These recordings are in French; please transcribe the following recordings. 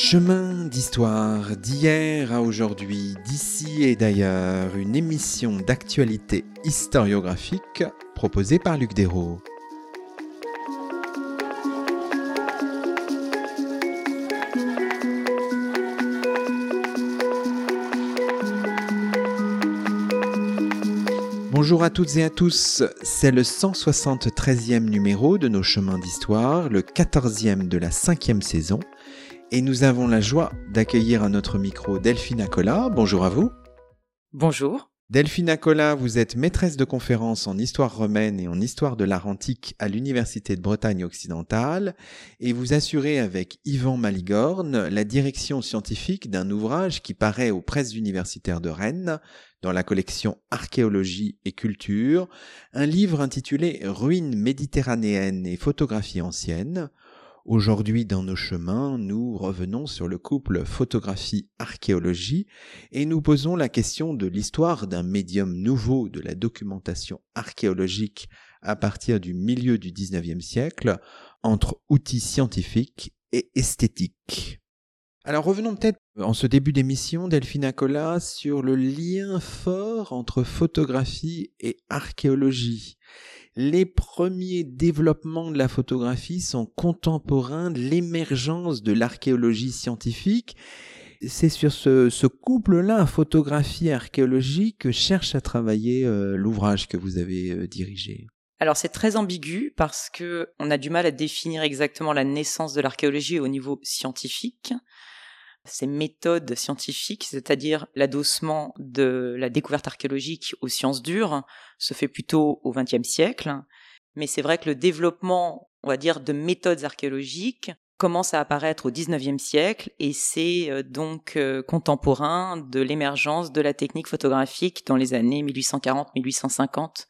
Chemin d'histoire d'hier à aujourd'hui, d'ici et d'ailleurs, une émission d'actualité historiographique proposée par Luc Dérault. Bonjour à toutes et à tous, c'est le 173e numéro de nos chemins d'histoire, le 14e de la cinquième saison, et nous avons la joie d'accueillir à notre micro Delphine Acola. Bonjour à vous. Bonjour. Delphine Acola, vous êtes maîtresse de conférences en histoire romaine et en histoire de l'art antique à l'Université de Bretagne occidentale et vous assurez avec Yvan Maligorne la direction scientifique d'un ouvrage qui paraît aux presses universitaires de Rennes dans la collection Archéologie et Culture, un livre intitulé Ruines méditerranéennes et photographies anciennes Aujourd'hui, dans nos chemins, nous revenons sur le couple photographie-archéologie et nous posons la question de l'histoire d'un médium nouveau de la documentation archéologique à partir du milieu du XIXe siècle entre outils scientifiques et esthétiques. Alors revenons peut-être en ce début d'émission, Delphine Acola, sur le lien fort entre photographie et archéologie les premiers développements de la photographie sont contemporains de l'émergence de l'archéologie scientifique. C'est sur ce, couple-là, photographie archéologie, que cherche à travailler euh, l'ouvrage que vous avez euh, dirigé. Alors c'est très ambigu parce que on a du mal à définir exactement la naissance de l'archéologie au niveau scientifique ces méthodes scientifiques, c'est-à-dire l'adossement de la découverte archéologique aux sciences dures, se fait plutôt au XXe siècle. Mais c'est vrai que le développement, on va dire, de méthodes archéologiques commence à apparaître au XIXe siècle et c'est euh, donc euh, contemporain de l'émergence de la technique photographique dans les années 1840-1850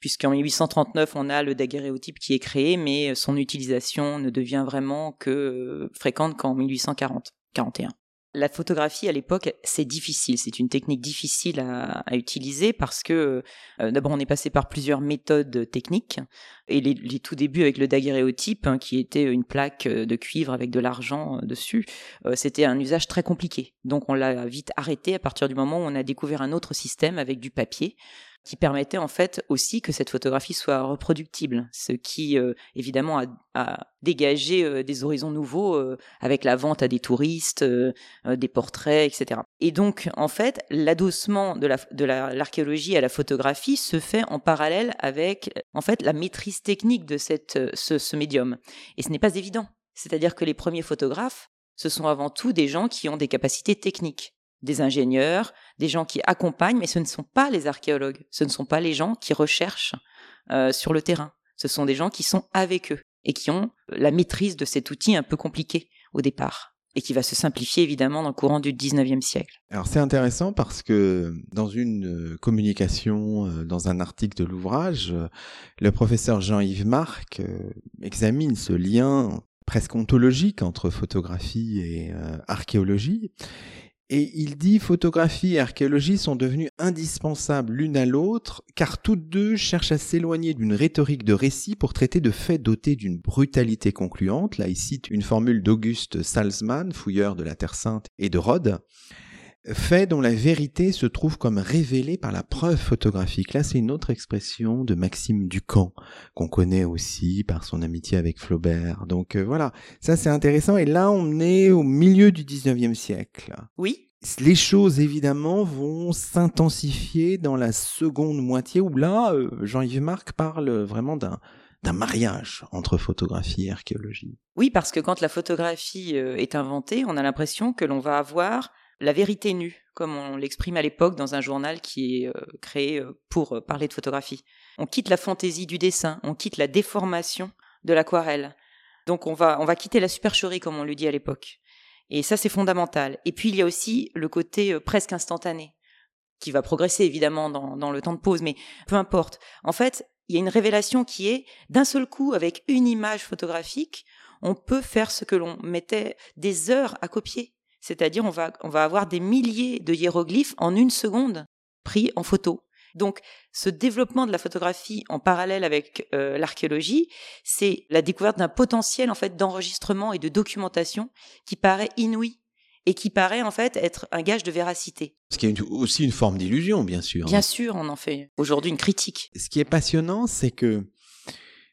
puisqu'en 1839 on a le daguerréotype qui est créé, mais son utilisation ne devient vraiment que euh, fréquente qu'en 1840. 41. La photographie à l'époque, c'est difficile, c'est une technique difficile à, utiliser parce que euh, d'abord on est passé par plusieurs méthodes techniques et les, tout débuts avec le daguerréotype, hein, qui était une plaque euh, de cuivre avec de l'argent euh, dessus, c'était un usage très compliqué. Donc on l'a vite arrêté à partir du moment où on a découvert un autre système avec du papier qui permettait en fait aussi que cette photographie soit reproductible, ce qui euh, évidemment a, dégagé euh, des horizons nouveaux euh, avec la vente à des touristes, des portraits, etc. Et donc en fait l'adossement de l'archéologie à la photographie se fait en parallèle avec en fait la maîtrise technique de ce, ce médium. Et ce n'est pas évident. C'est-à-dire que les premiers photographes, ce sont avant tout des gens qui ont des capacités techniques des ingénieurs, des gens qui accompagnent, mais ce ne sont pas les archéologues, ce ne sont pas les gens qui recherchent euh, sur le terrain, ce sont des gens qui sont avec eux et qui ont la maîtrise de cet outil un peu compliqué au départ et qui va se simplifier évidemment dans le courant du 19e siècle. Alors c'est intéressant parce que dans une euh, communication, euh, dans un article de l'ouvrage, le professeur Jean-Yves Marc examine ce lien presque ontologique entre photographie et archéologie et il dit photographie et archéologie sont devenues indispensables l'une à l'autre, car toutes deux cherchent à s'éloigner d'une rhétorique de récit pour traiter de faits dotés d'une brutalité concluante. Là, il cite une formule d'Auguste Salzmann, fouilleur de la Terre Sainte et de Rhodes. Fait dont la vérité se trouve comme révélée par la preuve photographique. Là, c'est une autre expression de Maxime Ducamp, qu'on connaît aussi par son amitié avec Flaubert. Donc euh, voilà, ça c'est intéressant. Et là, on est au milieu du 19e siècle. Oui. Les choses, évidemment, vont s'intensifier dans la seconde moitié, où là, euh, Jean-Yves Marc parle vraiment d'un d'un mariage entre photographie et archéologie. Oui, parce que quand la photographie euh, est inventée, on a l'impression que l'on va avoir la vérité nue, comme on l'exprime à l'époque dans un journal qui est euh, créé euh, pour euh, parler de photographie. On quitte la fantaisie du dessin, on quitte la déformation de l'aquarelle. Donc on va, on va quitter la supercherie, comme on le dit à l'époque. Et ça, c'est fondamental. Et puis, il y a aussi le côté presque instantané, qui va progresser évidemment dans, dans le temps de pause, mais peu importe. En fait, il y a une révélation qui est, d'un seul coup, avec une image photographique, on peut faire ce que l'on mettait des heures à copier. C'est-à-dire, on va, on va avoir des milliers de hiéroglyphes en une seconde pris en photo. Donc, ce développement de la photographie en parallèle avec euh, l'archéologie, c'est la découverte d'un potentiel en fait d'enregistrement et de documentation qui paraît inouï et qui paraît en fait être un gage de véracité. Ce qui est aussi une forme d'illusion, bien sûr. Bien sûr, on en fait aujourd'hui une critique. Ce qui est passionnant, c'est que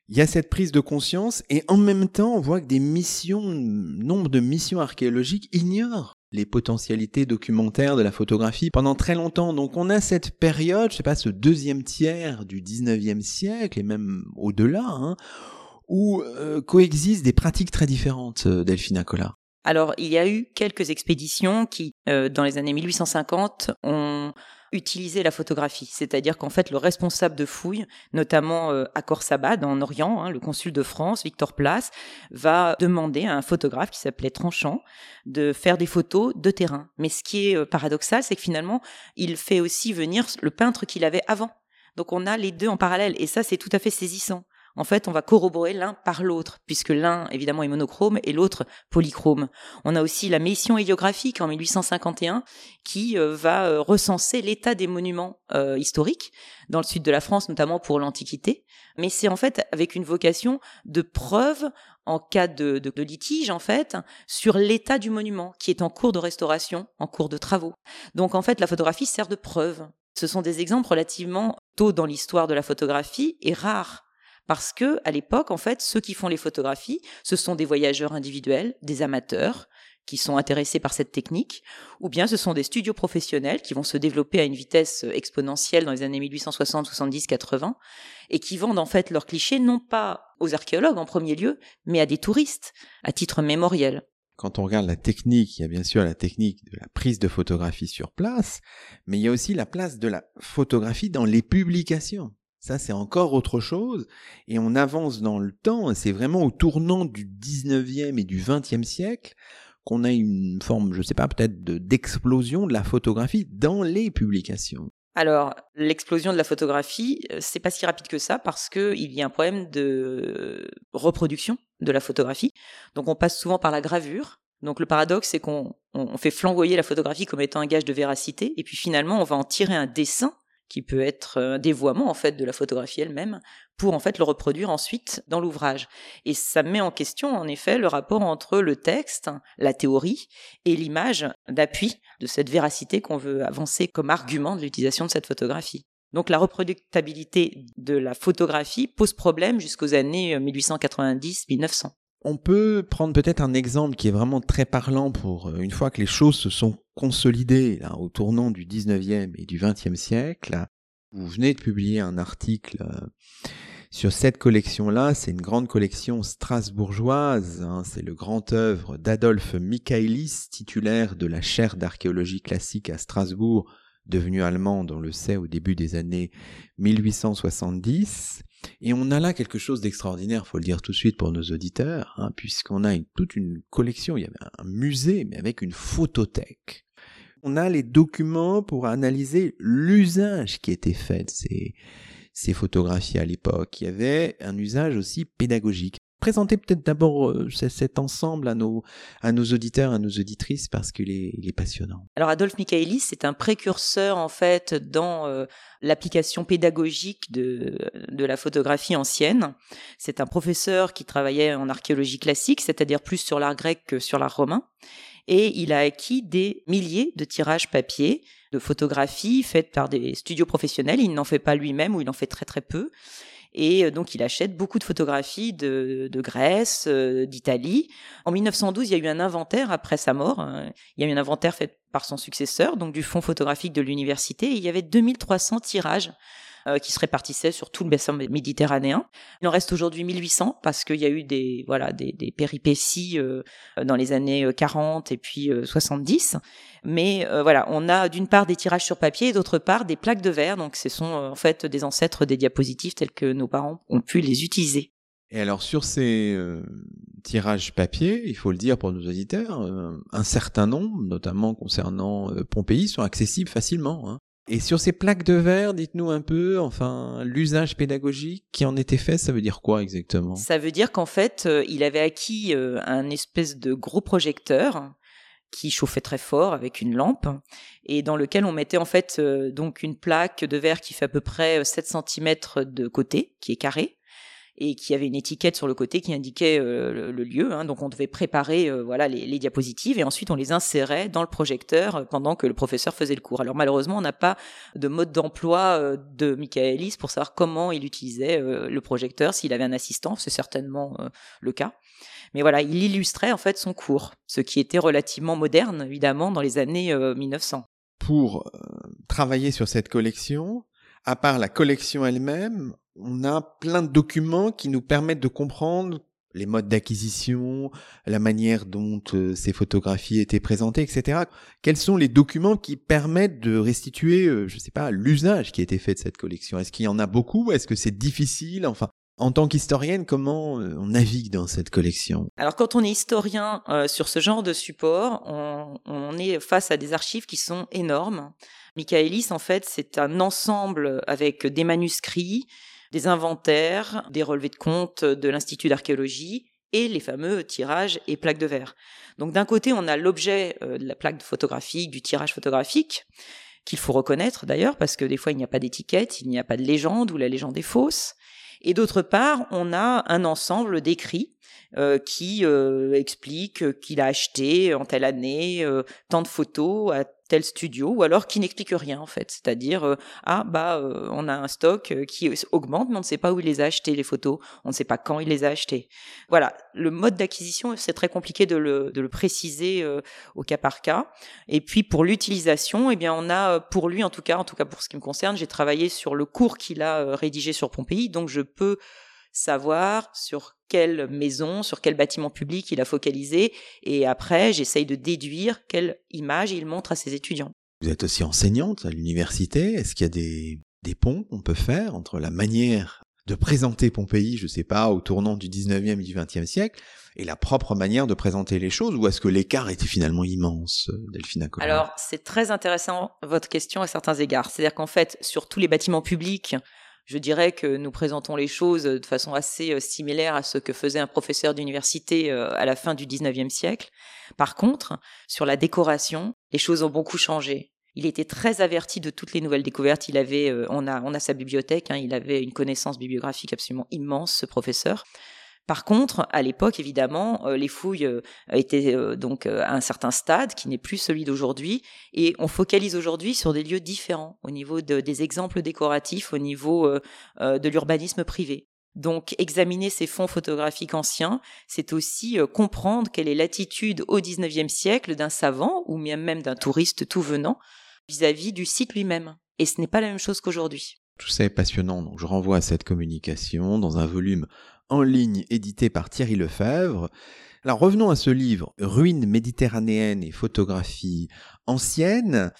il y a cette prise de conscience et en même temps, on voit que des missions, nombre de missions archéologiques ignorent les potentialités documentaires de la photographie pendant très longtemps. Donc on a cette période, je sais pas, ce deuxième tiers du 19e siècle et même au-delà, hein, où euh, coexistent des pratiques très différentes, euh, Delphine Acola. Alors, il y a eu quelques expéditions qui, euh, dans les années 1850, ont utilisé la photographie. C'est-à-dire qu'en fait, le responsable de fouilles, notamment euh, à Khorsabad, en Orient, hein, le consul de France, Victor Place, va demander à un photographe qui s'appelait Tranchant de faire des photos de terrain. Mais ce qui est euh, paradoxal, c'est que finalement, il fait aussi venir le peintre qu'il avait avant. Donc on a les deux en parallèle, et ça, c'est tout à fait saisissant en fait, on va corroborer l'un par l'autre, puisque l'un, évidemment, est monochrome et l'autre polychrome. On a aussi la mission héliographique en 1851 qui euh, va euh, recenser l'état des monuments euh, historiques dans le sud de la France, notamment pour l'Antiquité. Mais c'est en fait avec une vocation de preuve en cas de, de litige, en fait, sur l'état du monument qui est en cours de restauration, en cours de travaux. Donc, en fait, la photographie sert de preuve. Ce sont des exemples relativement tôt dans l'histoire de la photographie et rares parce que à l'époque, en fait, ceux qui font les photographies, ce sont des voyageurs individuels, des amateurs qui sont intéressés par cette technique, ou bien ce sont des studios professionnels qui vont se développer à une vitesse exponentielle dans les années 1860, 70, 80, et qui vendent en fait leurs clichés non pas aux archéologues en premier lieu, mais à des touristes, à titre mémoriel quand on regarde la technique, il y a bien sûr la technique de la prise de photographie sur place, mais il y a aussi la place de la photographie dans les publications. Ça, c'est encore autre chose. Et on avance dans le temps. C'est vraiment au tournant du 19e et du 20e siècle qu'on a une forme, je ne sais pas, peut-être d'explosion de la photographie dans les publications. Alors, l'explosion de la photographie, euh, c'est pas si rapide que ça parce que il y a un problème de reproduction de la photographie. Donc, on passe souvent par la gravure. Donc, le paradoxe, c'est qu'on fait flamboyer la photographie comme étant un gage de véracité, et puis finalement, on va en tirer un dessin qui peut être un dévoiement en fait de la photographie elle-même pour en fait le reproduire ensuite dans l'ouvrage. Et ça met en question en effet le rapport entre le texte, la théorie et l'image d'appui de cette véracité qu'on veut avancer comme argument de l'utilisation de cette photographie. Donc la reproductibilité de la photographie pose problème jusqu'aux années 1890-1900. On peut prendre peut-être un exemple qui est vraiment très parlant pour euh, une fois que les choses se sont consolidées là, au tournant du 19e et du 20e siècle. Vous venez de publier un article euh, sur cette collection-là. C'est une grande collection strasbourgeoise. Hein. c'est le grand œuvre d'Adolphe Michaelis, titulaire de la chaire d'archéologie classique à Strasbourg, devenu allemand, on le sait, au début des années 1870. Et on a là quelque chose d'extraordinaire, faut le dire tout de suite pour nos auditeurs, hein, puisqu'on a toute une collection, il y avait un musée, mais avec une photothèque. On a les documents pour analyser l'usage qui était fait de ces, photographies à l'époque. Il y avait un usage aussi pédagogique. Présentez peut-être d'abord euh, cet ensemble à nos, auditeurs, à nos auditrices, parce qu'il est, passionnant. Alors Adolphe Michaelis, c'est un précurseur en fait dans euh, l'application pédagogique de la photographie ancienne. C'est un professeur qui travaillait en archéologie classique, c'est-à-dire plus sur l'art grec que sur l'art romain. Et il a acquis des milliers de tirages papier de photographies faites par des studios professionnels. Il n'en fait pas lui-même ou il en fait très très peu. Et euh, donc, il achète beaucoup de photographies de, Grèce, euh, d'Italie. En 1912, il y a eu un inventaire après sa mort. Hein. Il y a eu un inventaire fait par son successeur, donc du fonds photographique de l'université. il y avait 2300 tirages euh, qui se répartissaient sur tout le bassin méditerranéen. Il en reste aujourd'hui 1800 parce qu'il y a eu des voilà des, péripéties euh, dans les années 40 euh, et puis 70. Mais voilà, on a d'une part des tirages sur papier et d'autre part des plaques de verre. Donc ce sont en fait des ancêtres des diapositives tels que nos parents ont pu les utiliser. Et alors sur ces tirages papier, il faut le dire pour nos auditeurs, un certain nombre, notamment concernant Pompéi, sont accessibles facilement. Hein. Et sur ces plaques de verre, dites-nous un peu, enfin, l'usage pédagogique qui en était fait, ça veut dire quoi exactement? Ça veut dire qu'en fait, euh, il avait acquis euh, un espèce de gros projecteur qui chauffait très fort avec une lampe et dans lequel on mettait en fait donc une plaque de verre qui fait à peu près 7 cm de côté, qui est carré, et qui avait une étiquette sur le côté qui indiquait euh, le, lieu. Hein. donc on devait préparer euh, voilà les, diapositives et ensuite on les insérait dans le projecteur euh, pendant que le professeur faisait le cours. Alors malheureusement on n'a pas de mode d'emploi de Michaelis pour savoir comment il utilisait le projecteur, s'il avait un assistant, c'est certainement le cas. Mais voilà, il illustrait en fait son cours, ce qui était relativement moderne évidemment dans les années 1900. Pour travailler sur cette collection, à part la collection elle-même, on a plein de documents qui nous permettent de comprendre les modes d'acquisition, la manière dont euh, ces photographies étaient présentées, etc. Quels sont les documents qui permettent de restituer, euh, je ne sais pas, l'usage qui a été fait de cette collection? Est-ce qu'il y en a beaucoup? Est-ce que c'est difficile? Enfin, en tant qu'historienne, comment euh, on navigue dans cette collection? Alors quand on est historien sur ce genre de support, on, on, est face à des archives qui sont énormes. Michaelis, en fait, c'est un ensemble avec des manuscrits, des inventaires, des relevés de compte de l'Institut d'archéologie et les fameux tirages et plaques de verre. Donc d'un côté, on a l'objet euh, de la plaque photographique, du tirage photographique, qu'il faut reconnaître d'ailleurs, parce que des fois il n'y a pas d'étiquette, il n'y a pas de légende ou la légende est fausse. Et d'autre part, on a un ensemble d'écrits euh, qui euh, explique qu'il a acheté en telle année tant de photos à tel studio ou alors qui n'explique rien en fait. C'est-à-dire euh, ah bah euh, on a un stock euh, qui augmente mais on ne sait pas où il les a achetés les photos. On ne sait pas quand il les a achetés voilà. Le mode d'acquisition c'est très compliqué de le, de le préciser au cas par cas. Et puis pour l'utilisation eh bien on a pour lui en tout cas en tout cas pour ce qui me concerne j'ai travaillé sur le cours qu'il a rédigé sur Pompéi. Donc je peux savoir sur quelle maison, sur quel bâtiment public il a focalisé, et après j'essaye de déduire quelle image il montre à ses étudiants. Vous êtes aussi enseignante à l'université, est-ce qu'il y a des, des ponts qu'on peut faire entre la manière de présenter Pompéi, je ne sais pas, au tournant du 19e et du 20e siècle, et la propre manière de présenter les choses, ou est-ce que l'écart était finalement immense, Delphine Alors, c'est très intéressant votre question à certains égards. C'est-à-dire qu'en fait, sur tous les bâtiments publics, je dirais que nous présentons les choses de façon assez euh, similaire à ce que faisait un professeur d'université euh, à la fin du 19e siècle. Par contre, sur la décoration, les choses ont beaucoup changé. Il était très averti de toutes les nouvelles découvertes. Il avait, euh, on a, on a sa bibliothèque. Hein, il avait une connaissance bibliographique absolument immense, ce professeur. Par contre, à l'époque, évidemment, euh, les fouilles euh, étaient euh, donc à un certain stade qui n'est plus celui d'aujourd'hui, et on focalise aujourd'hui sur des lieux différents au niveau des exemples décoratifs, au niveau de l'urbanisme privé. Donc, examiner ces fonds photographiques anciens, c'est aussi comprendre quelle est l'attitude au XIXe siècle d'un savant ou même d'un touriste tout venant vis-à-vis du site lui-même. Et ce n'est pas la même chose qu'aujourd'hui. Tout ça est passionnant, donc je renvoie à cette communication dans un volume en ligne édité par Thierry Lefebvre. Alors revenons à ce livre, Ruines méditerranéennes et photographies anciennes.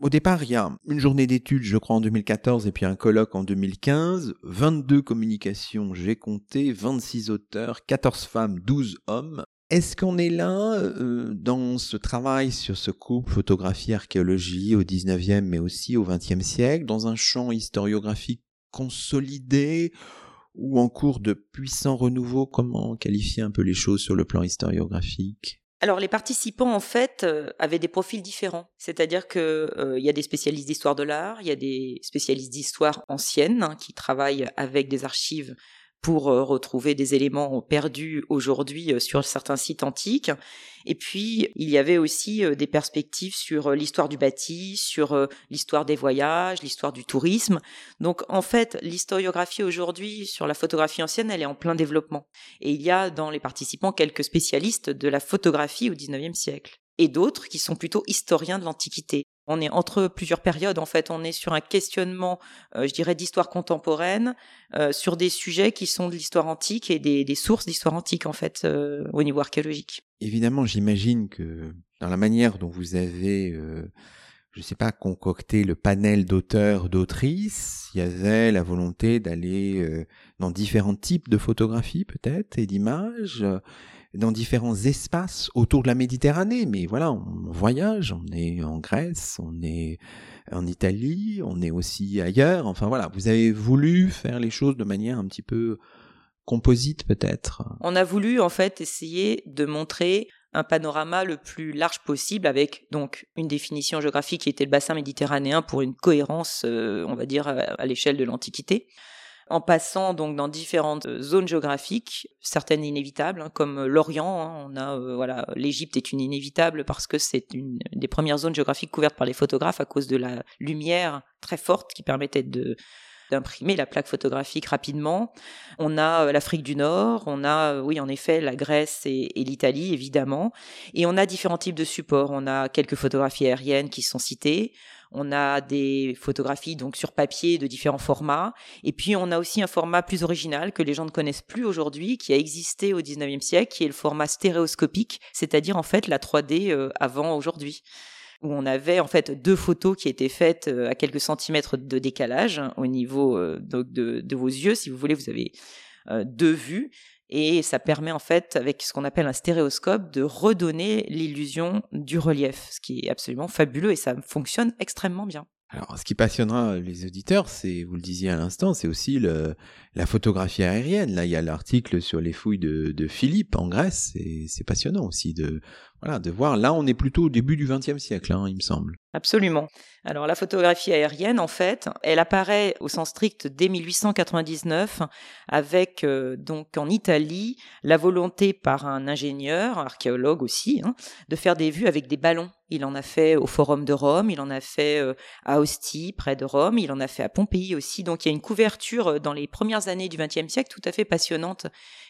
Au départ, il y a une journée d'études, je crois, en 2014 et puis un colloque en 2015, 22 communications, j'ai compté, 26 auteurs, 14 femmes, 12 hommes. Est-ce qu'on est là euh, dans ce travail sur ce couple photographie-archéologie au 19e mais aussi au 20e siècle, dans un champ historiographique consolidé ou en cours de puissant renouveau Comment qualifier un peu les choses sur le plan historiographique? Alors les participants en fait euh, avaient des profils différents, c'est-à-dire que euh, il y a des spécialistes d'histoire de l'art, il y a des spécialistes d'histoire ancienne hein, qui travaillent avec des archives pour euh, retrouver des éléments perdus aujourd'hui euh, sur certains sites antiques. Et puis, il y avait aussi euh, des perspectives sur l'histoire du bâti, sur l'histoire des voyages, l'histoire du tourisme. Donc, en fait, l'historiographie aujourd'hui sur la photographie ancienne, elle est en plein développement. Et il y a dans les participants quelques spécialistes de la photographie au XIXe siècle et d'autres qui sont plutôt historiens de l'Antiquité. On est entre plusieurs périodes, en fait. On est sur un questionnement, euh, je dirais, d'histoire contemporaine, euh, sur des sujets qui sont de l'histoire antique et des, sources d'histoire antique, en fait, euh, au niveau archéologique. Évidemment, j'imagine que dans la manière dont vous avez, je sais pas, concocté le panel d'auteurs, d'autrices, il y avait la volonté d'aller dans différents types de photographies, peut-être, et d'images dans différents espaces autour de la Méditerranée. Mais voilà, on voyage, on est en Grèce, on est en Italie, on est aussi ailleurs. Enfin voilà, vous avez voulu faire les choses de manière un petit peu composite peut-être. On a voulu en fait essayer de montrer un panorama le plus large possible avec donc une définition géographique qui était le bassin méditerranéen pour une cohérence, euh, on va dire, à l'échelle de l'Antiquité en passant donc dans différentes zones géographiques, certaines inévitables, hein, comme l'Orient. Hein, on a euh, voilà, l'Égypte est une inévitable parce que c'est une des premières zones géographiques couvertes par les photographes à cause de la lumière très forte qui permettait d'imprimer la plaque photographique rapidement. On a euh, l'Afrique du Nord, on a, euh, oui, en effet, la Grèce et, l'Italie, évidemment. Et on a différents types de supports. On a quelques photographies aériennes qui sont citées. On a des photographies donc sur papier de différents formats. Et puis on a aussi un format plus original que les gens ne connaissent plus aujourd'hui, qui a existé au 19e siècle, qui est le format stéréoscopique, c'est-à-dire en fait la 3D euh, avant aujourd'hui où on avait en fait deux photos qui étaient faites euh, à quelques centimètres de décalage hein, au niveau euh, de, de, vos yeux. Si vous voulez, vous avez deux vues et ça permet en fait, avec ce qu'on appelle un stéréoscope, de redonner l'illusion du relief, ce qui est absolument fabuleux et ça fonctionne extrêmement bien. Alors, ce qui passionnera les auditeurs, c'est, vous le disiez à l'instant, c'est aussi la photographie aérienne. Là, il y a l'article sur les fouilles de, de Philippe en Grèce, et c'est passionnant aussi de, voilà, de voir. Là, on est plutôt au début du XXe siècle, hein, il me semble. Absolument. Alors, la photographie aérienne, en fait, elle apparaît au sens strict dès 1899, avec euh, donc en Italie la volonté par un ingénieur, archéologue aussi, hein, de faire des vues avec des ballons il en a fait au Forum de Rome, il en a fait euh, à Ostie, près de Rome, il en a fait à Pompéi aussi. Donc il y a une couverture euh, dans les premières années du XXe siècle tout à fait passionnante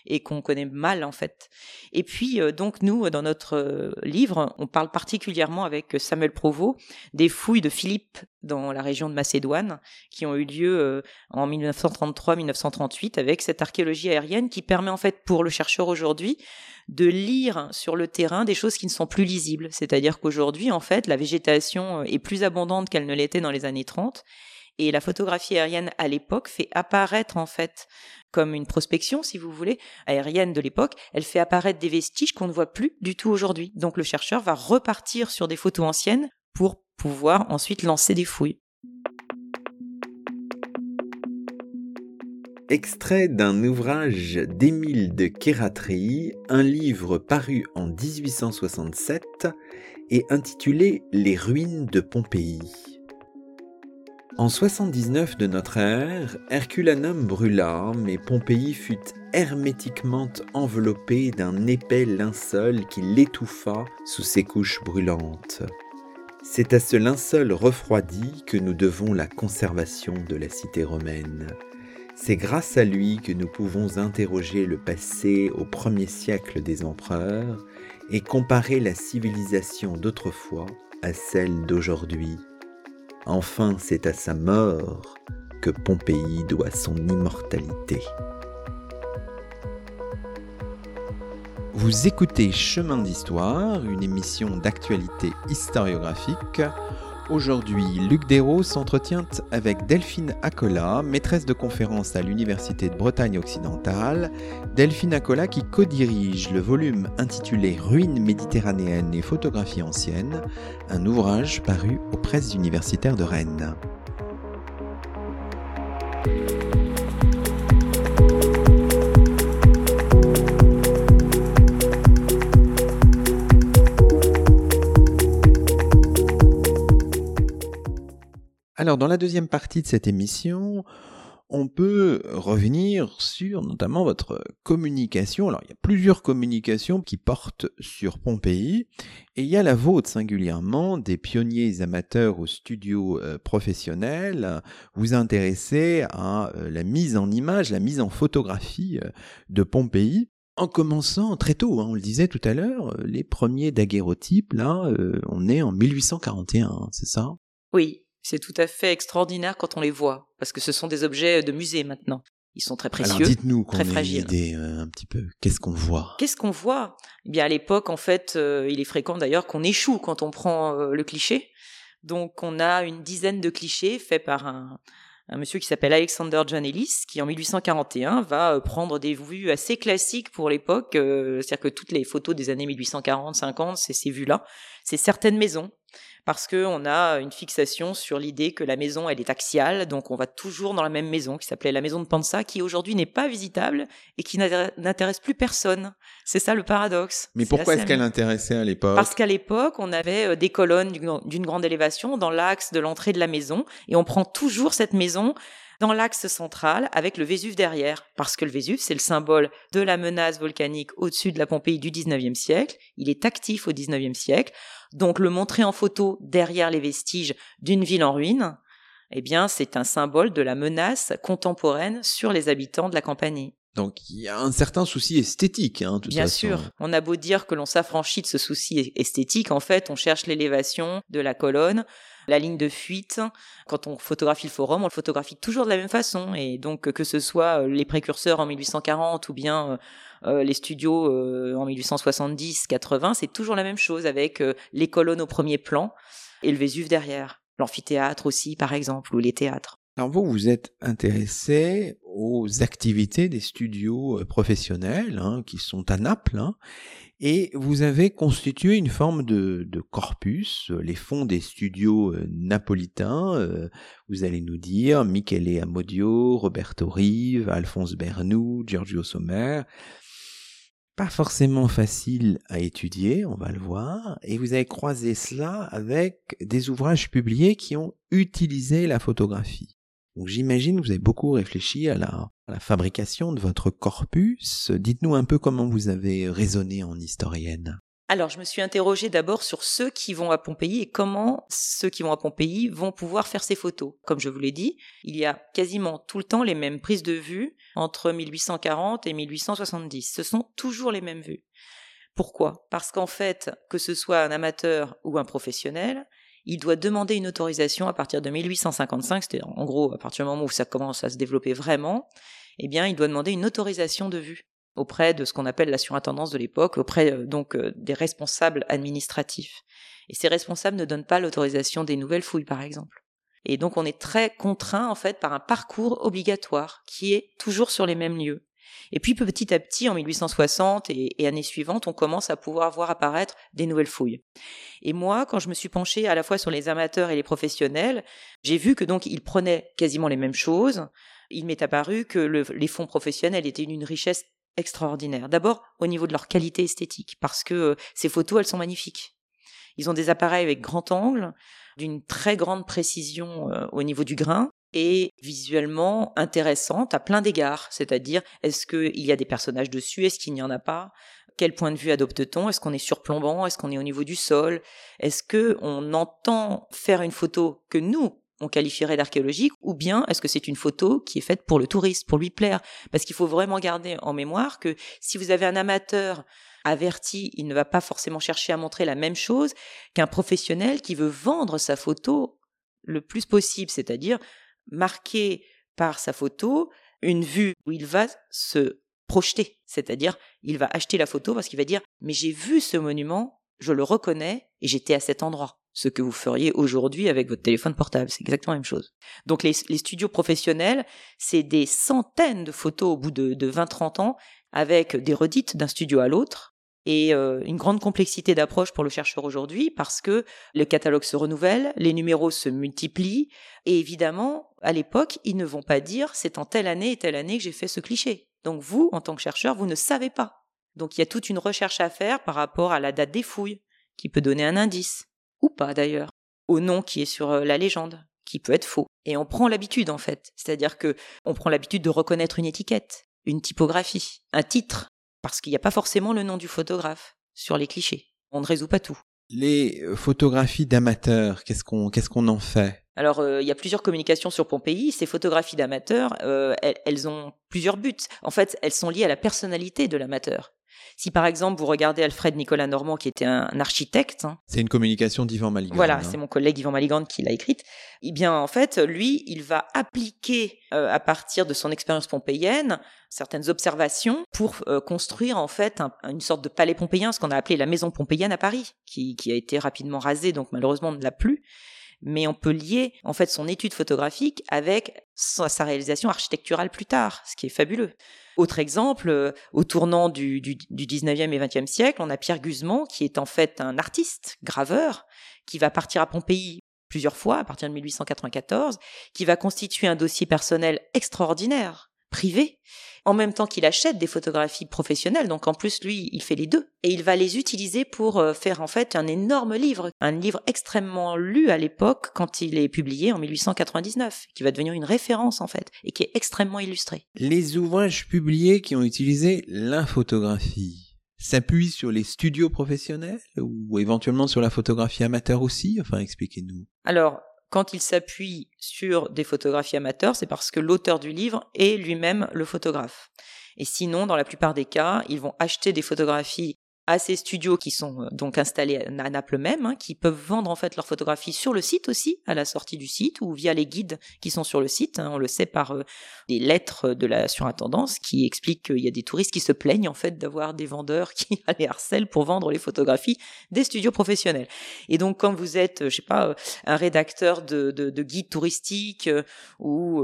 et qu'on connaît mal en fait. Et puis donc nous, dans notre livre, on parle particulièrement avec Samuel Provost des fouilles de Philippe dans la région de Macédoine qui ont eu lieu en 1933-1938 avec cette archéologie aérienne qui permet en fait pour le chercheur aujourd'hui de lire sur le terrain des choses qui ne sont plus lisibles. C'est-à-dire qu'aujourd'hui, en fait, la végétation euh, est plus abondante qu'elle ne l'était dans les années 30. Et la photographie aérienne à l'époque fait apparaître, en fait, comme une prospection, si vous voulez, aérienne de l'époque, elle fait apparaître des vestiges qu'on ne voit plus du tout aujourd'hui. Donc le chercheur va repartir sur des photos anciennes pour pouvoir ensuite lancer des fouilles. Extrait d'un ouvrage d'Émile de Kératry, un livre paru en 1867 et intitulé Les ruines de Pompéi. En 79 de notre ère, Herculanum brûla, mais Pompéi fut hermétiquement enveloppé d'un épais linceul qui l'étouffa sous ses couches brûlantes. C'est à ce linceul refroidi que nous devons la conservation de la cité romaine. C'est grâce à lui que nous pouvons interroger le passé au premier siècle des empereurs et comparer la civilisation d'autrefois à celle d'aujourd'hui. Enfin, c'est à sa mort que Pompéi doit son immortalité. Vous écoutez Chemin d'Histoire, une émission d'actualité historiographique Aujourd'hui, Luc Dérault s'entretient avec Delphine Acola, maîtresse de conférence à l'Université de Bretagne occidentale. Delphine Acola qui co-dirige le volume intitulé Ruines méditerranéennes et photographies anciennes, un ouvrage paru aux presses universitaires de Rennes. Alors, dans la deuxième partie de cette émission, on peut revenir sur notamment votre communication. Alors, il y a plusieurs communications qui portent sur Pompéi, et il y a la vôtre singulièrement, des pionniers amateurs au studio euh, professionnel. Vous intéressez à euh, la mise en image, la mise en photographie euh, de Pompéi. En commençant très tôt, hein, on le disait tout à l'heure, les premiers daguerreotypes, là, on est en 1841, c'est ça? Oui, c'est tout à fait extraordinaire quand on les voit, parce que ce sont des objets de musée maintenant. Ils sont très précieux, Alors dites-nous très fragiles. Idée, euh, un petit peu. Qu'est-ce qu'on voit? Qu'est-ce qu'on voit? Eh bien, à l'époque, en fait, euh, il est fréquent d'ailleurs qu'on échoue quand on prend euh, le cliché. Donc, on a une dizaine de clichés faits par un, un monsieur qui s'appelle Alexander John Ellis, qui en 1841 va prendre des vues assez classiques pour l'époque, c'est-à-dire que toutes les photos des années 1840-50, c'est ces vues-là, c'est certaines maisons parce qu'on a une fixation sur l'idée que la maison, elle est axiale, donc on va toujours dans la même maison qui s'appelait la maison de Pansa, qui aujourd'hui n'est pas visitable et qui n'intéresse plus personne. C'est ça le paradoxe. Mais pourquoi est-ce qu'elle intéressait à l'époque? Parce qu'à l'époque, on avait euh, des colonnes d'une grande élévation dans l'axe de l'entrée de la maison, et on prend toujours cette maison dans l'axe central avec le Vésuve derrière, parce que le Vésuve, c'est le symbole de la menace volcanique au-dessus de la Pompéi du 19e siècle. Il est actif au 19e siècle. Donc le montrer en photo derrière les vestiges d'une ville en ruine, eh bien, c'est un symbole de la menace contemporaine sur les habitants de la campagne. Donc il y a un certain souci esthétique. Hein, Bien sûr, on a beau dire que l'on s'affranchit de ce souci esthétique, en fait, on cherche l'élévation de la colonne, la ligne de fuite. Quand on photographie le forum, on le photographie toujours de la même façon. Et donc que ce soit euh, les précurseurs en 1840 ou bien euh, euh, les studios en 1870-80, c'est toujours la même chose avec les colonnes au premier plan et le Vésuve derrière. L'amphithéâtre aussi, par exemple, ou les théâtres. Alors vous, vous êtes intéressé aux activités des studios professionnels hein, qui sont à Naples, hein, et vous avez constitué une forme de, corpus, les fonds des studios euh, napolitains, euh, vous allez nous dire Michele Amodio, Roberto Rive, Alphonse Bernoux, Giorgio Sommer. Pas forcément facile à étudier, on va le voir, et vous avez croisé cela avec des ouvrages publiés qui ont utilisé la photographie. Donc j'imagine que vous avez beaucoup réfléchi à la, fabrication de votre corpus. Dites-nous un peu comment vous avez raisonné en historienne. Alors, je me suis interrogée d'abord sur ceux qui vont à Pompéi et comment ceux qui vont à Pompéi vont pouvoir faire ces photos. Comme je vous l'ai dit, il y a quasiment tout le temps les mêmes prises de vue entre 1840 et 1870. Ce sont toujours les mêmes vues. Pourquoi? Parce qu'en fait, que ce soit un amateur ou un professionnel, il doit demander une autorisation à partir de 1855, c'était en gros à partir du moment où ça commence à se développer vraiment, eh bien il doit demander une autorisation de vue auprès de ce qu'on appelle la surintendance de l'époque, auprès euh, donc euh, des responsables administratifs. Et ces responsables ne donnent pas l'autorisation des nouvelles fouilles, par exemple. Et donc on est très contraint en fait par un parcours obligatoire qui est toujours sur les mêmes lieux. Et puis petit à petit, en 1860 et, années suivantes, on commence à pouvoir voir apparaître des nouvelles fouilles. Et moi, quand je me suis penchée à la fois sur les amateurs et les professionnels, j'ai vu que donc ils prenaient quasiment les mêmes choses. Il m'est apparu que les fonds professionnels étaient une richesse extraordinaire. D'abord au niveau de leur qualité esthétique, parce que euh, ces photos, elles sont magnifiques. Ils ont des appareils avec grand angle, d'une très grande précision euh, au niveau du grain, et visuellement intéressante à plein d'égards. C'est-à-dire, est-ce qu'il y a des personnages dessus? Est-ce qu'il n'y en a pas? Quel point de vue adopte-t-on? Est-ce qu'on est surplombant? Est-ce qu'on est au niveau du sol? Est-ce qu'on entend faire une photo que nous, on qualifierait d'archéologique, ou bien est-ce que c'est une photo qui est faite pour le touriste, pour lui plaire? Parce qu'il faut vraiment garder en mémoire que si vous avez un amateur averti, il ne va pas forcément chercher à montrer la même chose qu'un professionnel qui veut vendre sa photo le plus possible, c'est-à-dire marquer par sa photo une vue où il va se projeter, c'est-à-dire il va acheter la photo parce qu'il va dire mais j'ai vu ce monument, je le reconnais et j'étais à cet endroit. Ce que vous feriez aujourd'hui avec votre téléphone portable, c'est exactement la même chose. Donc les, studios professionnels, c'est des centaines de photos au bout de, de 20-30 ans avec des redites d'un studio à l'autre et euh, une grande complexité d'approche pour le chercheur aujourd'hui parce que le catalogue se renouvelle, les numéros se multiplient et évidemment, à l'époque, ils ne vont pas dire c'est en telle année et telle année que j'ai fait ce cliché. Donc vous, en tant que chercheur, vous ne savez pas. Donc il y a toute une recherche à faire par rapport à la date des fouilles qui peut donner un indice ou pas d'ailleurs au nom qui est sur euh, la légende qui peut être faux. Et on prend l'habitude en fait, c'est-à-dire que on prend l'habitude de reconnaître une étiquette, une typographie, un titre parce qu'il n'y a pas forcément le nom du photographe sur les clichés. On ne résout pas tout. Les euh, photographies d'amateurs, qu'est-ce qu'on qu'est-ce qu'on en fait? Alors, euh, il y a plusieurs communications sur Pompéi. Ces photographies d'amateurs, euh, elles, ont plusieurs buts. En fait, elles sont liées à la personnalité de l'amateur. Si par exemple vous regardez Alfred Nicolas Normand, qui était un architecte, hein, c'est une communication d'Ivan Maligand. Voilà, hein. c'est mon collègue Ivan Maligand qui l'a écrite. Eh bien, en fait, lui, il va appliquer euh, à partir de son expérience pompéienne certaines observations pour euh, construire en fait une sorte de palais pompéien, ce qu'on a appelé la maison pompéienne à Paris, qui, qui a été rapidement rasée, donc malheureusement on ne l'a plus mais on peut lier en fait son étude photographique avec sa, réalisation architecturale plus tard, ce qui est fabuleux. Autre exemple, euh, au tournant du, du, du 19e et 20e siècle, on a Pierre Guzman, qui est en fait un artiste, graveur, qui va partir à Pompéi plusieurs fois à partir de 1894, qui va constituer un dossier personnel extraordinaire, privé, en même temps qu'il achète des photographies professionnelles. Donc en plus, lui, il fait les deux. Et il va les utiliser pour euh, faire en fait un énorme livre, un livre extrêmement lu à l'époque quand il est publié en 1899, qui va devenir une référence en fait, et qui est extrêmement illustré. Les ouvrages publiés qui ont utilisé l'infotographie s'appuie sur les studios professionnels ou éventuellement sur la photographie amateur aussi? Enfin, expliquez-nous. Alors, quand il s'appuie sur des photographies amateurs, c'est parce que l'auteur du livre est lui-même le photographe. Et sinon, dans la plupart des cas, ils vont acheter des photographies à ces studios qui sont euh, donc installés à Naples même, hein, qui peuvent vendre en fait leurs photographies sur le site aussi, à la sortie du site ou via les guides qui sont sur le site. Hein. on le sait par euh, des lettres de la surintendance qui expliquent qu'il y a des touristes qui se plaignent en fait d'avoir des vendeurs qui les harcèlent pour vendre les photographies des studios professionnels. Et donc quand vous êtes, je sais pas, un rédacteur de, de, de euh, ou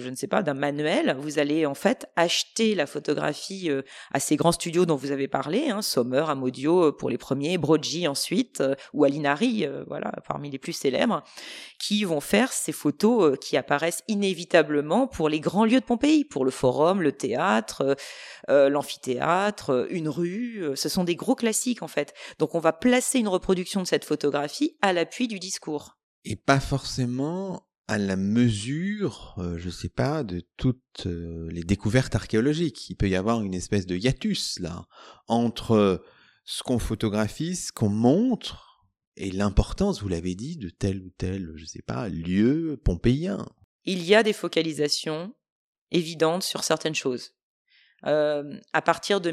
je ne sais pas d'un manuel, vous allez en fait acheter la photographie à ces grands studios dont vous avez parlé, hein, Amodio pour les premiers, Brogi ensuite, ou Alinari, voilà, parmi les plus célèbres, qui vont faire ces photos qui apparaissent inévitablement pour les grands lieux de Pompéi, pour le forum, le théâtre, l'amphithéâtre, une rue. Ce sont des gros classiques en fait. Donc on va placer une reproduction de cette photographie à l'appui du discours. Et pas forcément à la mesure, je je sais pas, de toutes les découvertes archéologiques. Il peut y avoir une espèce de hiatus là entre ce qu'on photographie, ce qu'on montre et l'importance, vous l'avez dit, de tel ou tel, je sais pas, lieu pompéien. Il y a des focalisations évidentes sur certaines choses. à partir de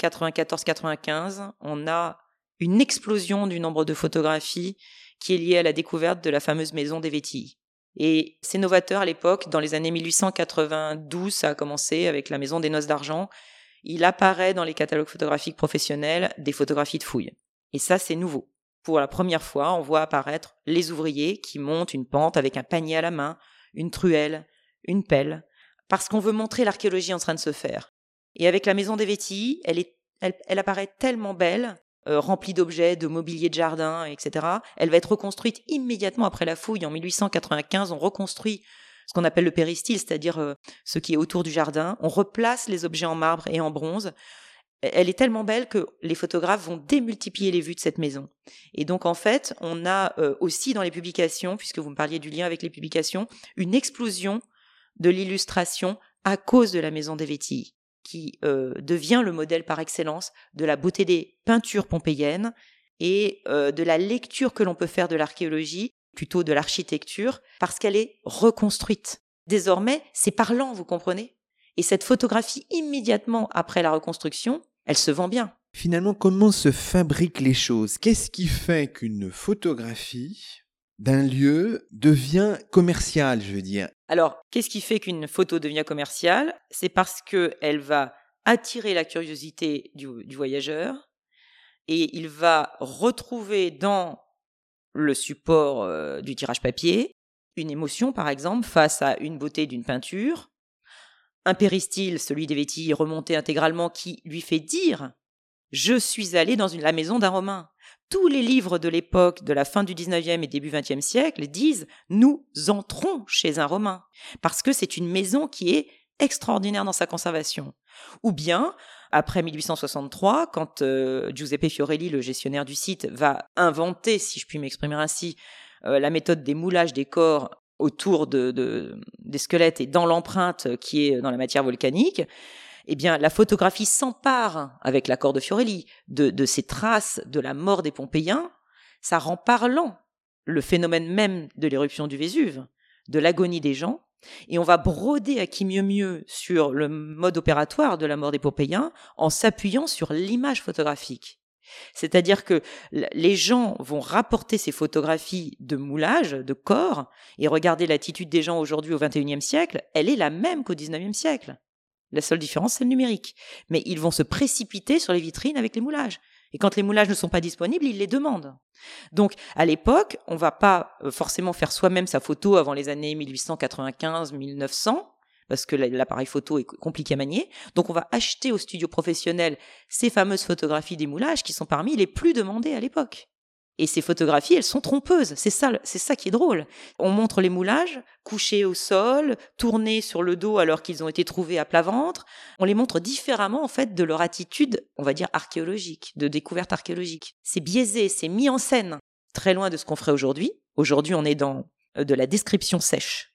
1894-95, on a une explosion du nombre de photographies qui est liée à la découverte de la fameuse maison des Vétilles. Et c'est novateur à l'époque, dans les années 1892, ça a commencé avec la maison des noces d'argent. Il apparaît dans les catalogues photographiques professionnels des photographies de fouilles. Et ça, c'est nouveau. Pour la première fois, on voit apparaître les ouvriers qui montent une pente avec un panier à la main, une truelle, une pelle, parce qu'on veut montrer l'archéologie en train de se faire. Et avec la maison des Vétilles, elle, est, elle apparaît tellement belle euh, remplie d'objets, de mobilier de jardin, etc. Elle va être reconstruite immédiatement après la fouille. En 1895, on reconstruit ce qu'on appelle le péristyle, c'est-à-dire euh, ce qui est autour du jardin. On replace les objets en marbre et en bronze. Elle est tellement belle que les photographes vont démultiplier les vues de cette maison. Et donc en fait, on a euh, aussi dans les publications, puisque vous me parliez du lien avec les publications, une explosion de l'illustration à cause de la maison des Vétilles qui euh, devient le modèle par excellence de la beauté des peintures pompéiennes et euh, de la lecture que l'on peut faire de l'archéologie, plutôt de l'architecture, parce qu'elle est reconstruite. Désormais, c'est parlant, vous comprenez? Et cette photographie, immédiatement après la reconstruction, elle se vend bien. Finalement, comment se fabriquent les choses? Qu'est-ce qui fait qu'une photographie d'un lieu devient commercial, je veux dire. Alors, qu'est-ce qui fait qu'une photo devient commerciale? C'est parce qu'elle va attirer la curiosité du, voyageur et il va retrouver dans le support euh, du tirage papier une émotion, par exemple, face à une beauté d'une peinture, un péristyle, celui des Vétilles, remonté intégralement, qui lui fait dire Je suis allé dans la maison d'un Romain tous les livres de l'époque de la fin du 19e et début 20e siècle disent nous entrons chez un Romain parce que c'est une maison qui est extraordinaire dans sa conservation. Ou bien, après 1863, quand euh, Giuseppe Fiorelli, le gestionnaire du site, va inventer, si je puis m'exprimer ainsi, euh, la méthode des moulages des corps autour de, des squelettes et dans l'empreinte qui est dans la matière volcanique, eh bien, la photographie s'empare, avec l'accord de Fiorelli, de, ces traces de la mort des Pompéiens, ça rend parlant le phénomène même de l'éruption du Vésuve, de l'agonie des gens, et on va broder à qui mieux mieux sur le mode opératoire de la mort des Pompéiens en s'appuyant sur l'image photographique. C'est-à-dire que les gens vont rapporter ces photographies de moulage, de corps, et regarder l'attitude des gens aujourd'hui au XXIe siècle, elle est la même qu'au XIXe siècle. La seule différence, c'est le numérique. Mais ils vont se précipiter sur les vitrines avec les moulages. Et quand les moulages ne sont pas disponibles, ils les demandent. Donc, à l'époque, on va pas euh, forcément faire soi-même sa photo avant les années 1895-1900, parce que l'appareil photo est compliqué à manier. Donc, on va acheter au studio professionnel ces fameuses photographies des moulages qui sont parmi les plus demandées à l'époque. Et ces photographies, elles sont trompeuses. C'est ça, c'est ça qui est drôle. On montre les moulages couchés au sol, tournés sur le dos alors qu'ils ont été trouvés à plat ventre. On les montre différemment en fait de leur attitude, on va dire archéologique, de découverte archéologique. C'est biaisé, c'est mis en scène, très loin de ce qu'on ferait aujourd'hui. Aujourd'hui, on est dans euh, de la description sèche.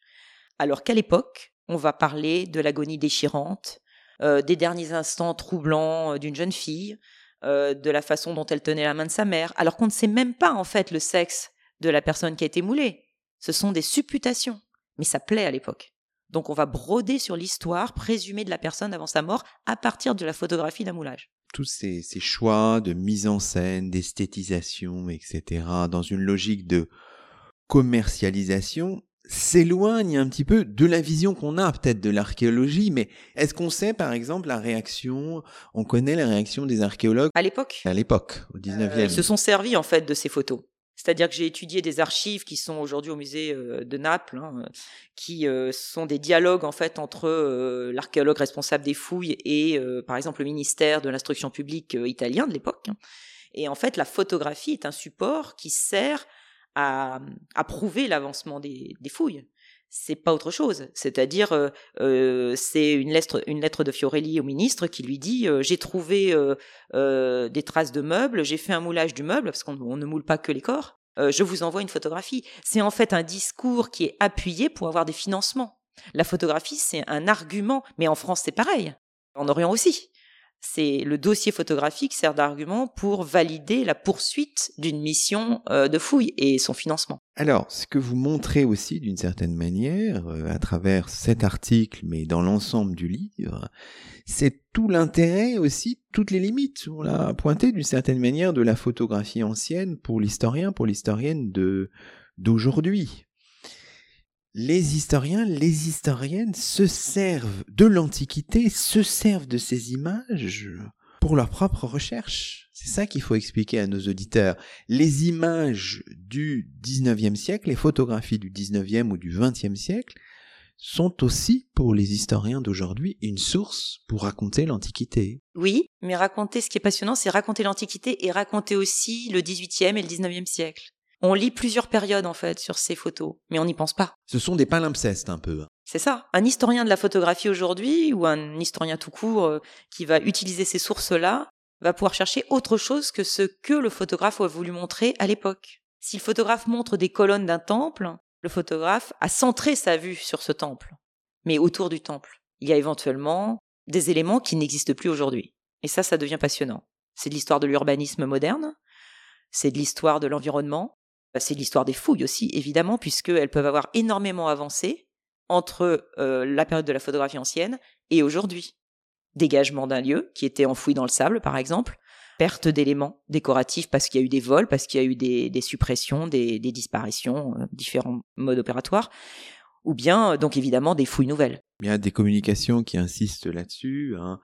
Alors qu'à l'époque, on va parler de l'agonie déchirante, euh, des derniers instants troublants euh, d'une jeune fille, euh, de la façon dont elle tenait la main de sa mère, alors qu'on ne sait même pas en fait le sexe de la personne qui a été moulée. Ce sont des supputations, mais ça plaît à l'époque. Donc on va broder sur l'histoire présumée de la personne avant sa mort à partir de la photographie d'un moulage. Tous ces, ces choix de mise en scène, d'esthétisation, etc., dans une logique de commercialisation, s'éloigne un petit peu de la vision qu'on a peut-être de l'archéologie, mais est-ce qu'on sait par exemple la réaction, on connaît la réaction des archéologues À l'époque? À l'époque, au 19e. Euh, ils se sont servis en fait de ces photos. C'est-à-dire que j'ai étudié des archives qui sont aujourd'hui au musée euh, de Naples, hein, qui euh, sont des dialogues en fait entre l'archéologue responsable des fouilles et par exemple le ministère de l'instruction publique italien de l'époque. Et en fait, la photographie est un support qui sert à, prouver l'avancement des, fouilles c'est pas autre chose. C'est-à-dire, euh, euh, c'est une lettre, une lettre de Fiorelli au ministre qui lui dit euh, j'ai trouvé des traces de meubles, j'ai fait un moulage du meuble parce qu'on ne moule pas que les corps. je vous envoie une photographie. C'est en fait un discours qui est appuyé pour avoir des financements. La photographie, c'est un argument, mais en France, c'est pareil. En Orient aussi c'est le dossier photographique sert d'argument pour valider la poursuite d'une mission euh, de fouille et son financement. Alors, ce que vous montrez aussi d'une certaine manière euh, à travers cet article, mais dans l'ensemble du livre, c'est tout l'intérêt aussi, toutes les limites, on l'a pointé d'une certaine manière, de la photographie ancienne pour l'historien, pour l'historienne de d'aujourd'hui les historiens, les historiennes se servent de l'Antiquité, se servent de ces images pour leur propre recherche. C'est ça qu'il faut expliquer à nos auditeurs. Les images du 19e siècle, les photographies du 19e ou du 20e siècle, sont aussi pour les historiens d'aujourd'hui une source pour raconter l'Antiquité. Oui, mais raconter, ce qui est passionnant, c'est raconter l'Antiquité et raconter aussi le 18e et le 19e siècle. On lit plusieurs périodes en fait sur ces photos, mais on n'y pense pas. Ce sont des palimpsestes un peu. C'est ça. Un historien de la photographie aujourd'hui, ou un historien tout court euh, qui va utiliser ces sources-là, va pouvoir chercher autre chose que ce que le photographe a voulu montrer à l'époque. Si le photographe montre des colonnes d'un temple, le photographe a centré sa vue sur ce temple. Mais autour du temple, il y a éventuellement des éléments qui n'existent plus aujourd'hui. Et ça, ça devient passionnant. C'est de l'histoire de l'urbanisme moderne, c'est de l'histoire de l'environnement, c'est l'histoire des fouilles aussi, évidemment, puisqu'elles peuvent avoir énormément avancé entre euh, la période de la photographie ancienne et aujourd'hui. Dégagement d'un lieu qui était enfoui dans le sable, par exemple, perte d'éléments décoratifs parce qu'il y a eu des vols, parce qu'il y a eu des, suppressions, des, disparitions, euh, différents modes opératoires, ou bien donc évidemment des fouilles nouvelles. Il y a des communications qui insistent là-dessus. Hein.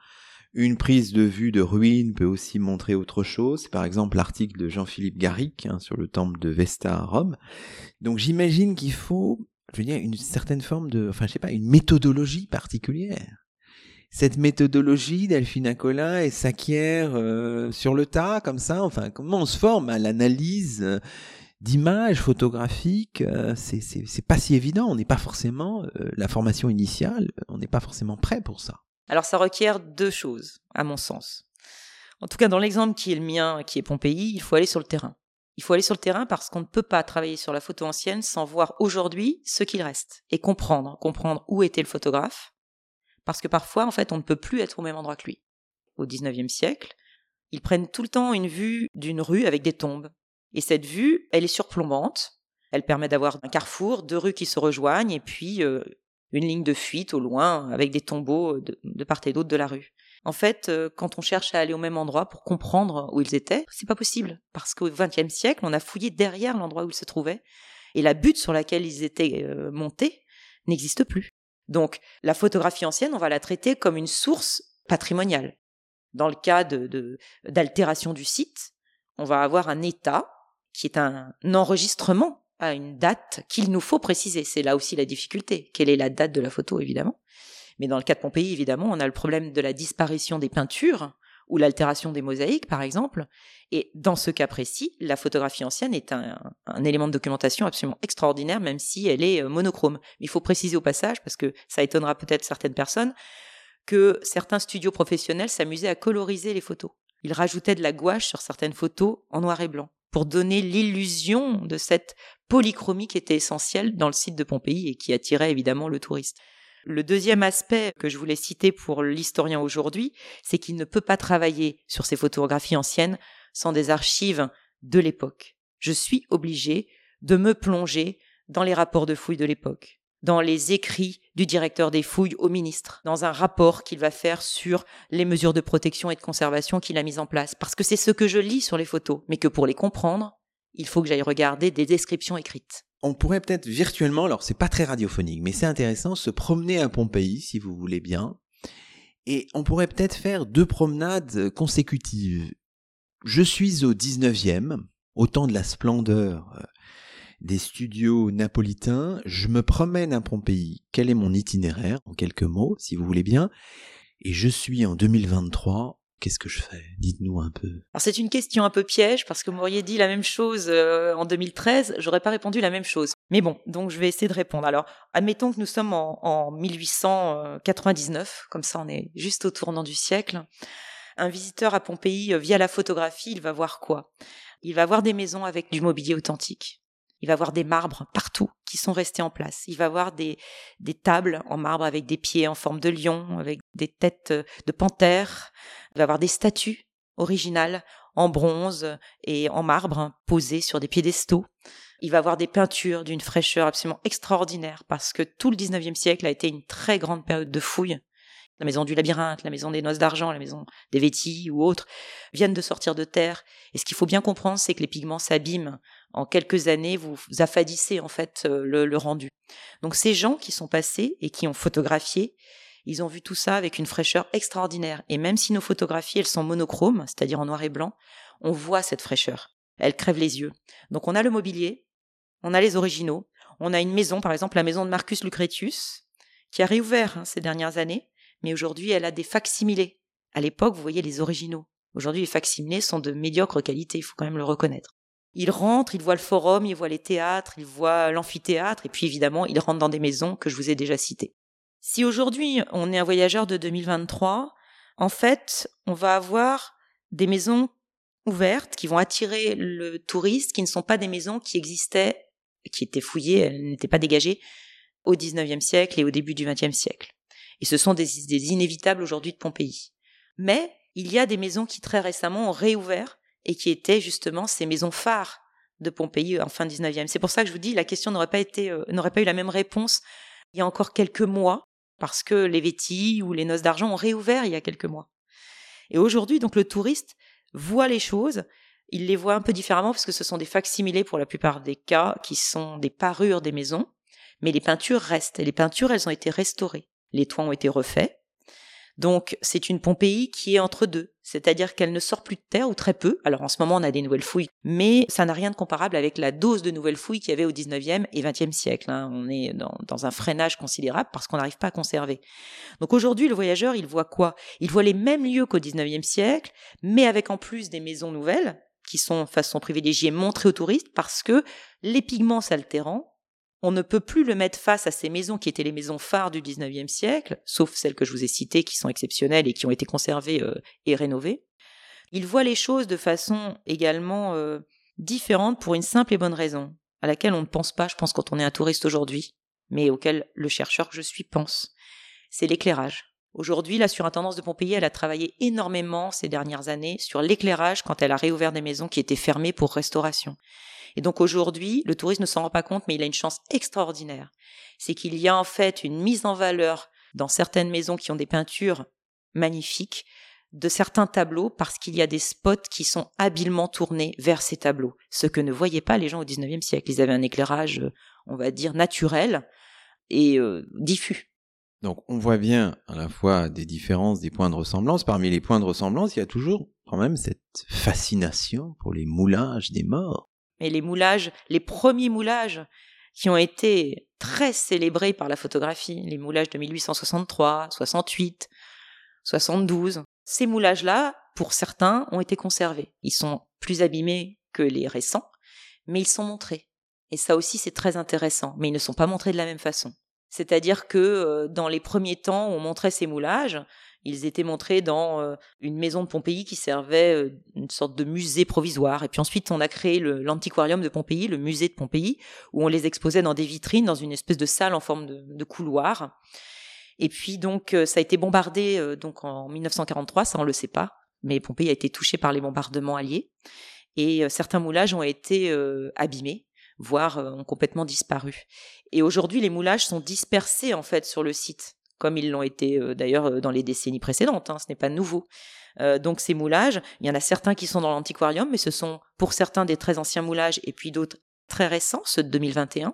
Une prise de vue de ruine peut aussi montrer autre chose. Par exemple, l'article de Jean-Philippe Garrick hein, sur le temple de Vesta à Rome. Donc j'imagine qu'il faut, je veux dire, une certaine forme de, enfin je sais pas, une méthodologie particulière. Cette méthodologie Delphine Colin, elle s'acquiert euh, sur le tas, comme ça. Enfin, comment on se forme à l'analyse euh, d'images photographiques euh, C'est c'est pas si évident. On n'est pas forcément la formation initiale. On n'est pas forcément prêt pour ça. Alors ça requiert deux choses, à mon sens. En tout cas, dans l'exemple qui est le mien, qui est Pompéi, il faut aller sur le terrain. Il faut aller sur le terrain parce qu'on ne peut pas travailler sur la photo ancienne sans voir aujourd'hui ce qu'il reste et comprendre, comprendre où était le photographe. Parce que parfois, en fait, on ne peut plus être au même endroit que lui. Au XIXe siècle, ils prennent tout le temps une vue d'une rue avec des tombes. Et cette vue, elle est surplombante. Elle permet d'avoir un carrefour, deux rues qui se rejoignent et puis euh, une ligne de fuite au loin avec des tombeaux de, part et d'autre de la rue. En fait, euh, quand on cherche à aller au même endroit pour comprendre où ils étaient, c'est pas possible parce qu'au XXe siècle, on a fouillé derrière l'endroit où ils se trouvaient et la butte sur laquelle ils étaient euh, montés n'existe plus. Donc, la photographie ancienne, on va la traiter comme une source patrimoniale. Dans le cas de d'altération du site, on va avoir un état qui est un enregistrement à une date qu'il nous faut préciser. C'est là aussi la difficulté. Quelle est la date de la photo, évidemment? Mais dans le cas de Pompéi, évidemment, on a le problème de la disparition des peintures ou l'altération des mosaïques, par exemple. Et dans ce cas précis, la photographie ancienne est un, élément de documentation absolument extraordinaire, même si elle est euh, monochrome. Il faut préciser au passage, parce que ça étonnera peut-être certaines personnes, que certains studios professionnels s'amusaient à coloriser les photos. Ils rajoutaient de la gouache sur certaines photos en noir et blanc pour donner l'illusion de cette polychromie qui était essentielle dans le site de Pompéi et qui attirait évidemment le touriste. Le deuxième aspect que je voulais citer pour l'historien aujourd'hui, c'est qu'il ne peut pas travailler sur ces photographies anciennes sans des archives de l'époque. Je suis obligé de me plonger dans les rapports de fouilles de l'époque, dans les écrits du directeur des fouilles au ministre, dans un rapport qu'il va faire sur les mesures de protection et de conservation qu'il a mises en place, parce que c'est ce que je lis sur les photos, mais que pour les comprendre, il faut que j'aille regarder des descriptions écrites on pourrait peut-être virtuellement, alors c'est pas très radiophonique, mais c'est intéressant, se promener à Pompéi, si vous voulez bien. Et on pourrait peut-être faire deux promenades consécutives. Je suis au 19e, au temps de la splendeur euh, des studios napolitains. Je me promène à Pompéi. Quel est mon itinéraire, en quelques mots, si vous voulez bien? Et je suis en 2023 Qu'est-ce que je fais? Dites-nous un peu. Alors c'est une question un peu piège parce que vous m'auriez dit la même chose euh, en 2013, j'aurais pas répondu la même chose. Mais bon, donc je vais essayer de répondre. Alors, admettons que nous sommes en, en 1899, comme ça on est juste au tournant du siècle. Un visiteur à Pompéi euh, via la photographie, il va voir quoi? Il va voir des maisons avec du mobilier authentique. Il va voir des marbres partout qui sont restés en place. Il va voir des, des tables en marbre avec des pieds en forme de lion, avec des têtes de panthère. Il va voir des statues originales en bronze et en marbre posées sur des piédestaux. Il va voir des peintures d'une fraîcheur absolument extraordinaire parce que tout le 19e siècle a été une très grande période de fouilles la maison du labyrinthe, la maison des noces d'argent, la maison des Vétis ou autres, viennent de sortir de terre. Et ce qu'il faut bien comprendre, c'est que les pigments s'abîment. En quelques années, vous affadissez en fait euh, le, rendu. Donc ces gens qui sont passés et qui ont photographié, ils ont vu tout ça avec une fraîcheur extraordinaire. Et même si nos photographies, elles sont monochromes, c'est-à-dire en noir et blanc, on voit cette fraîcheur. Elle crève les yeux. Donc on a le mobilier, on a les originaux, on a une maison, par exemple la maison de Marcus Lucretius, qui a réouvert hein, ces dernières années, mais aujourd'hui elle a des facsimilés. À l'époque, vous voyez les originaux. Aujourd'hui, les facsimilés sont de médiocre qualité, il faut quand même le reconnaître. Il rentre, il voit le forum, il voit les théâtres, il voit l'amphithéâtre, et puis évidemment, il rentre dans des maisons que je vous ai déjà citées. Si aujourd'hui on est un voyageur de 2023, en fait, on va avoir des maisons ouvertes qui vont attirer le touriste, qui ne sont pas des maisons qui existaient, qui étaient fouillées, elles n'étaient pas dégagées au 19e siècle et au début du 20e siècle. Et ce sont des, inévitables aujourd'hui de Pompéi. Mais il y a des maisons qui très récemment ont réouvert et qui étaient justement ces maisons phares de Pompéi en fin 19e. C'est pour ça que je vous dis, la question n'aurait pas été, euh, n'aurait pas eu la même réponse il y a encore quelques mois, parce que les Vétis ou les Noces d'Argent ont réouvert il y a quelques mois. Et aujourd'hui, donc, le touriste voit les choses, il les voit un peu différemment parce que ce sont des facsimilés pour la plupart des cas qui sont des parures des maisons, mais les peintures restent. Et les peintures, elles ont été restaurées les toits ont été refaits. Donc c'est une Pompéi qui est entre deux, c'est-à-dire qu'elle ne sort plus de terre ou très peu. Alors en ce moment on a des nouvelles fouilles, mais ça n'a rien de comparable avec la dose de nouvelles fouilles qu'il y avait au 19e et 20e siècle. Hein. On est dans, un freinage considérable parce qu'on n'arrive pas à conserver. Donc aujourd'hui le voyageur il voit quoi? Il voit les mêmes lieux qu'au 19e siècle, mais avec en plus des maisons nouvelles qui sont façon privilégiée montrées aux touristes parce que les pigments s'altérant, on ne peut plus le mettre face à ces maisons qui étaient les maisons phares du XIXe siècle, sauf celles que je vous ai citées qui sont exceptionnelles et qui ont été conservées euh, et rénovées. Il voit les choses de façon également euh, différente pour une simple et bonne raison, à laquelle on ne pense pas, je pense, quand on est un touriste aujourd'hui, mais auquel le chercheur que je suis pense. C'est l'éclairage. Aujourd'hui, la surintendance de Pompéi, elle a travaillé énormément ces dernières années sur l'éclairage quand elle a réouvert des maisons qui étaient fermées pour restauration. Et donc aujourd'hui, le touriste ne s'en rend pas compte, mais il a une chance extraordinaire. C'est qu'il y a en fait une mise en valeur dans certaines maisons qui ont des peintures magnifiques de certains tableaux parce qu'il y a des spots qui sont habilement tournés vers ces tableaux. Ce que ne voyaient pas les gens au XIXe siècle. Ils avaient un éclairage, euh, on va dire, naturel et euh, diffus. Donc on voit bien à la fois des différences, des points de ressemblance. Parmi les points de ressemblance, il y a toujours quand même cette fascination pour les moulages des morts. Mais les moulages, les premiers moulages qui ont été très célébrés par la photographie, les moulages de 1863, 68, 72, ces moulages-là pour certains, ont été conservés. Ils sont plus abîmés que les récents, mais ils sont montrés. Et ça aussi, c'est très intéressant. Mais ils ne sont pas montrés de la même façon. C'est-à-dire que dans les premiers temps on montrait ces moulages, ils étaient montrés dans une maison de Pompéi qui servait une sorte de musée provisoire. Et puis ensuite, on a créé l'antiquarium de Pompéi, le musée de Pompéi, où on les exposait dans des vitrines, dans une espèce de salle en forme de, couloir. Et puis donc, ça a été bombardé donc en 1943, ça on le sait pas, mais Pompéi a été touché par les bombardements alliés. Et certains moulages ont été abîmés voire ont complètement disparu. Et aujourd'hui, les moulages sont dispersés en fait sur le site, comme ils l'ont été d'ailleurs dans les décennies précédentes. Hein, ce n'est pas nouveau. donc ces moulages, il y en a certains qui sont dans l'antiquarium, mais ce sont pour certains des très anciens moulages et puis d'autres très récents, ceux de 2021.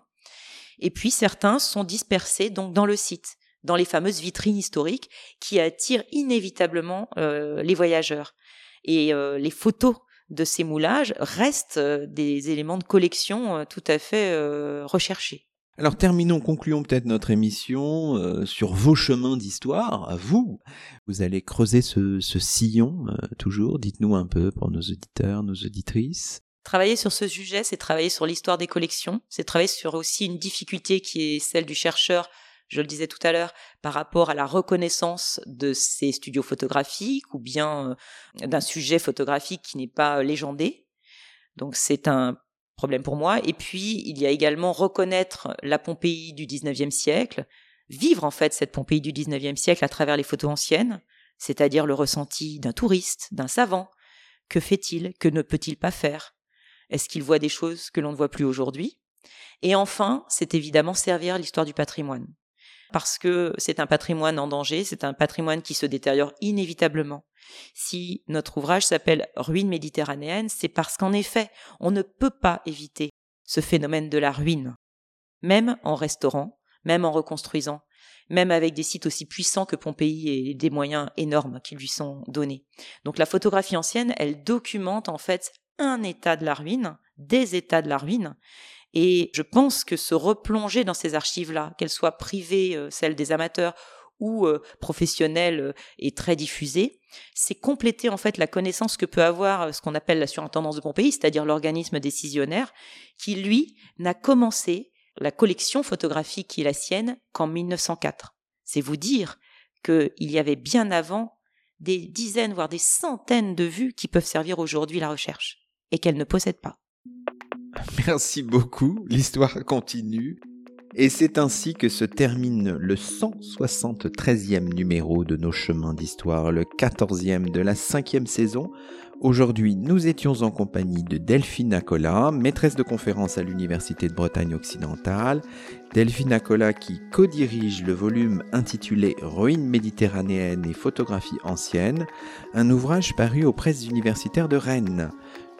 Et puis certains sont dispersés donc dans le site, dans les fameuses vitrines historiques qui attirent inévitablement les voyageurs. Et les photos de ces moulages restent euh, des éléments de collection euh, tout à fait euh, recherchés. Alors terminons, concluons peut-être notre émission sur vos chemins d'histoire, à vous. Vous allez creuser ce, sillon toujours, dites-nous un peu pour nos auditeurs, nos auditrices. Travailler sur ce sujet, c'est travailler sur l'histoire des collections, c'est travailler sur aussi une difficulté qui est celle du chercheur je le disais tout à l'heure, par rapport à la reconnaissance de ces studios photographiques ou bien euh, d'un sujet photographique qui n'est pas euh, légendé. Donc c'est un problème pour moi. Et puis, il y a également reconnaître la Pompéi du 19e siècle, vivre en fait cette Pompéi du 19e siècle à travers les photos anciennes, c'est-à-dire le ressenti d'un touriste, d'un savant. Que fait-il? Que ne peut-il pas faire? Est-ce qu'il voit des choses que l'on ne voit plus aujourd'hui? Et enfin, c'est évidemment servir l'histoire du patrimoine parce que c'est un patrimoine en danger, c'est un patrimoine qui se détériore inévitablement. Si notre ouvrage s'appelle Ruine méditerranéenne, c'est parce qu'en effet, on ne peut pas éviter ce phénomène de la ruine, même en restaurant, même en reconstruisant, même avec des sites aussi puissants que Pompéi et des moyens énormes qui lui sont donnés. Donc la photographie ancienne, elle documente en fait un état de la ruine, des états de la ruine, et je pense que se replonger dans ces archives-là, qu'elles soient privées, euh, celles des amateurs, ou euh, professionnelles euh, et très diffusées, c'est compléter en fait la connaissance que peut avoir ce qu'on appelle la surintendance de Pompéi, c'est-à-dire l'organisme décisionnaire, qui lui n'a commencé la collection photographique qui est la sienne qu'en 1904. C'est vous dire qu'il y avait bien avant des dizaines, voire des centaines de vues qui peuvent servir aujourd'hui la recherche et qu'elle ne possède pas. Merci beaucoup, l'histoire continue. Et c'est ainsi que se termine le 173e numéro de nos chemins d'histoire, le 14e de la cinquième saison. Aujourd'hui, nous étions en compagnie de Delphine Acola, maîtresse de conférence à l'Université de Bretagne occidentale. Delphine Acola qui co-dirige le volume intitulé Ruines méditerranéennes et photographies anciennes, un ouvrage paru aux presses universitaires de Rennes.